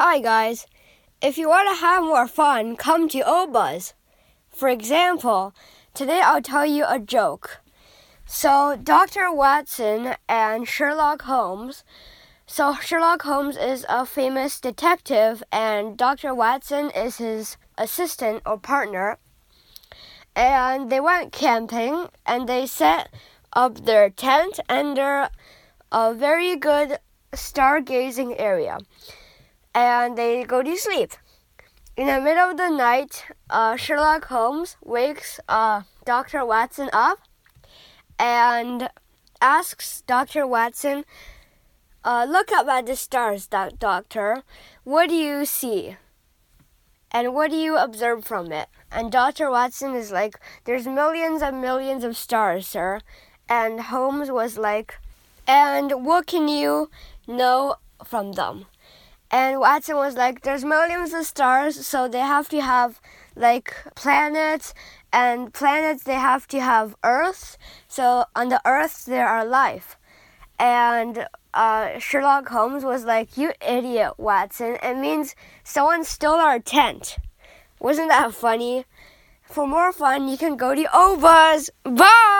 Hi, guys. If you want to have more fun, come to ohbuz. For example, today I'll tell you a joke. So, Dr. Watson and Sherlock Holmes. So, Sherlock Holmes is a famous detective, and Dr. Watson is his assistant or partner. And they went camping and they set up their tent under a very good stargazing area. And they go to sleep. In the middle of the night, uh, Sherlock Holmes wakes uh, Dr. Watson up and asks Dr. Watson, uh, Look up at the stars, doc- Doctor. What do you see? And what do you observe from it? And Dr. Watson is like, There's millions and millions of stars, sir. And Holmes was like, And what can you know from them? And Watson was like, There's millions of stars, so they have to have like planets, and planets they have to have Earth. So on the Earth there are life. And uh, Sherlock Holmes was like, You idiot, Watson. It means someone stole our tent. Wasn't that funny? For more fun, you can go to ohbuz. Bye!